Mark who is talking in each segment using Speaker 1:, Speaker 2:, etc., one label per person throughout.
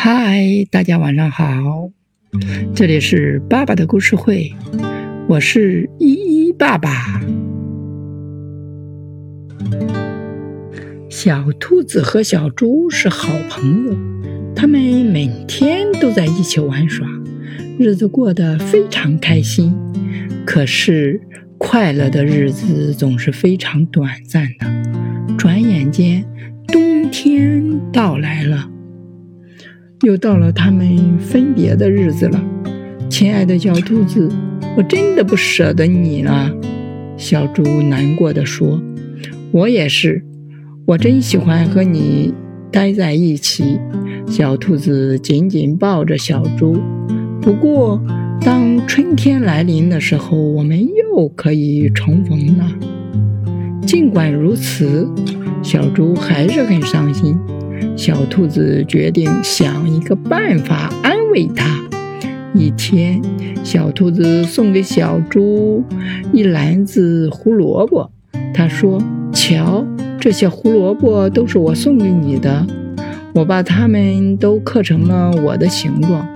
Speaker 1: 嗨，大家晚上好，这里是爸爸的故事会，我是依依爸爸。小兔子和小猪是好朋友，他们每天都在一起玩耍，日子过得非常开心。可是，快乐的日子总是非常短暂的，转眼间冬天到来了。又到了他们分别的日子了，亲爱的小兔子，我真的不舍得你了。小猪难过的说：“我也是，我真喜欢和你待在一起。”小兔子紧紧抱着小猪。不过，当春天来临的时候，我们又可以重逢了。尽管如此，小猪还是很伤心。小兔子决定想一个办法安慰它。一天，小兔子送给小猪一篮子胡萝卜。他说：“瞧，这些胡萝卜都是我送给你的，我把它们都刻成了我的形状。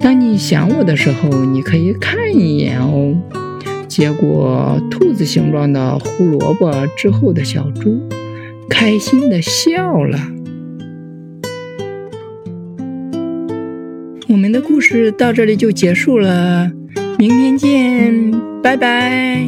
Speaker 1: 当你想我的时候，你可以看一眼哦。”结果，兔子形状的胡萝卜之后的小猪开心的笑了。我们的故事到这里就结束了，明天见，拜拜。